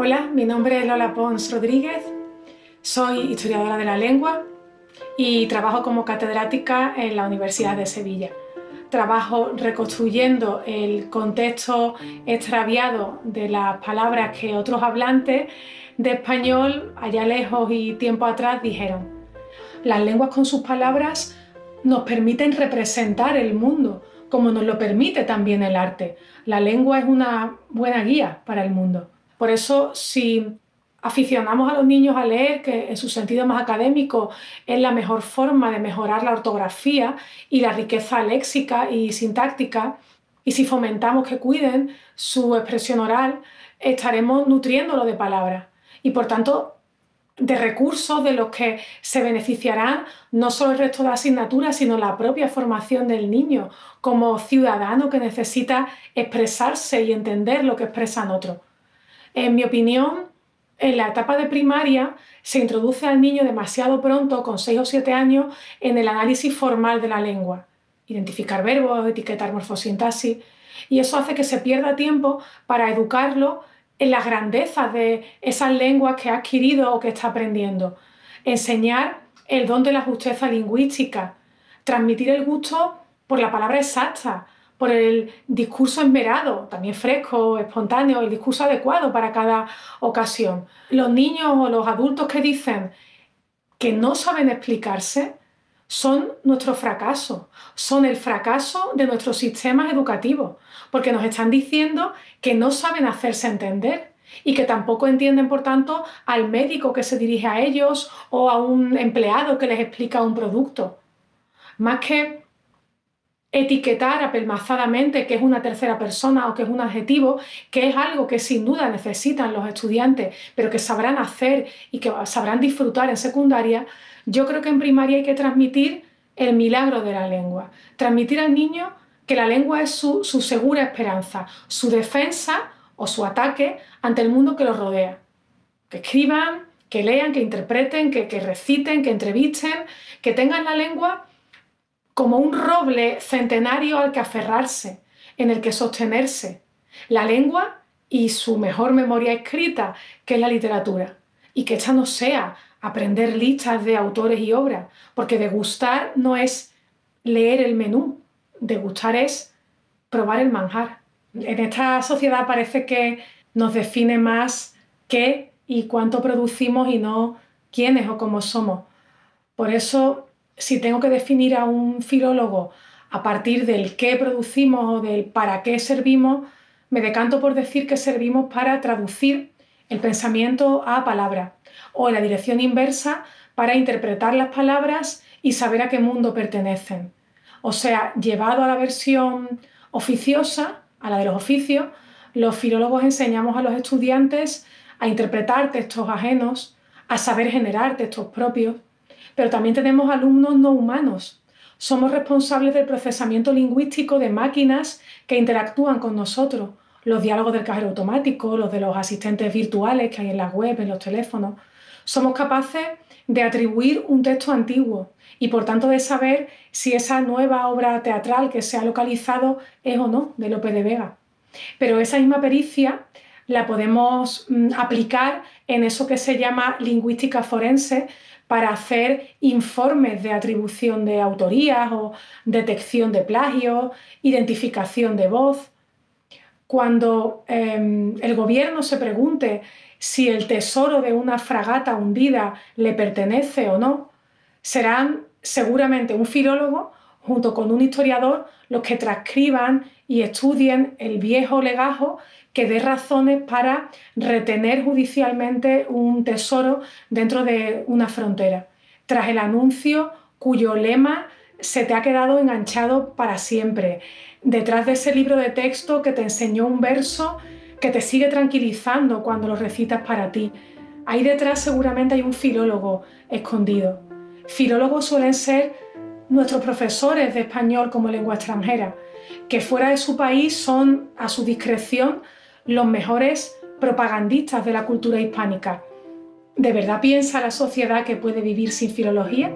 Hola, mi nombre es Lola Pons Rodríguez, soy historiadora de la lengua y trabajo como catedrática en la Universidad de Sevilla. Trabajo reconstruyendo el contexto extraviado de las palabras que otros hablantes de español allá lejos y tiempo atrás dijeron. Las lenguas con sus palabras nos permiten representar el mundo, como nos lo permite también el arte. La lengua es una buena guía para el mundo. Por eso, si aficionamos a los niños a leer, que en su sentido más académico es la mejor forma de mejorar la ortografía y la riqueza léxica y sintáctica, y si fomentamos que cuiden su expresión oral, estaremos nutriéndolo de palabras y por tanto de recursos de los que se beneficiarán no solo el resto de asignaturas, sino la propia formación del niño como ciudadano que necesita expresarse y entender lo que expresan otros. En mi opinión, en la etapa de primaria se introduce al niño demasiado pronto, con 6 o 7 años, en el análisis formal de la lengua. Identificar verbos, etiquetar morfosintaxis. Y eso hace que se pierda tiempo para educarlo en las grandezas de esas lenguas que ha adquirido o que está aprendiendo. Enseñar el don de la justeza lingüística. Transmitir el gusto por la palabra exacta, por el discurso esmerado, también fresco, espontáneo, el discurso adecuado para cada ocasión. Los niños o los adultos que dicen que no saben explicarse son nuestro fracaso, son el fracaso de nuestros sistemas educativos, porque nos están diciendo que no saben hacerse entender y que tampoco entienden, por tanto, al médico que se dirige a ellos o a un empleado que les explica un producto. Más que etiquetar apelmazadamente que es una tercera persona o que es un adjetivo, que es algo que sin duda necesitan los estudiantes, pero que sabrán hacer y que sabrán disfrutar en secundaria, yo creo que en primaria hay que transmitir el milagro de la lengua, transmitir al niño que la lengua es su, segura esperanza, su defensa o su ataque ante el mundo que los rodea. Que escriban, que lean, que interpreten, que, que reciten, que entrevisten, que tengan la lengua como un roble centenario al que aferrarse, en el que sostenerse, la lengua y su mejor memoria escrita, que es la literatura, y que esta no sea aprender listas de autores y obras, porque degustar no es leer el menú, degustar es probar el manjar. En esta sociedad parece que nos define más qué y cuánto producimos y no quiénes o cómo somos. Por eso si tengo que definir a un filólogo a partir del qué producimos o del para qué servimos, me decanto por decir que servimos para traducir el pensamiento a palabras o en la dirección inversa para interpretar las palabras y saber a qué mundo pertenecen. O sea, llevado a la versión oficiosa, a la de los oficios, los filólogos enseñamos a los estudiantes a interpretar textos ajenos, a saber generar textos propios, pero también tenemos alumnos no humanos. Somos responsables del procesamiento lingüístico de máquinas que interactúan con nosotros, los diálogos del cajero automático, los de los asistentes virtuales que hay en la web, en los teléfonos. Somos capaces de atribuir un texto antiguo y por tanto de saber si esa nueva obra teatral que se ha localizado es o no de Lope de Vega. Pero esa misma pericia la podemos mm, aplicar en eso que se llama lingüística forense, para hacer informes de atribución de autorías o detección de plagio, identificación de voz. Cuando em, el gobierno se pregunte si el tesoro de una fragata hundida le pertenece o no, serán seguramente un filólogo junto con un historiador los que transcriban y estudien el viejo legajo que dé razones para retener judicialmente un tesoro dentro de una frontera, tras el anuncio cuyo lema se te ha quedado enganchado para siempre, detrás de ese libro de texto que te enseñó un verso que te sigue tranquilizando cuando lo recitas para ti. Ahí detrás seguramente hay un filólogo escondido. Filólogos suelen ser nuestros profesores de español como lengua extranjera, que fuera de su país son a su discreción los mejores propagandistas de la cultura hispánica. ¿De verdad piensa la sociedad que puede vivir sin filología?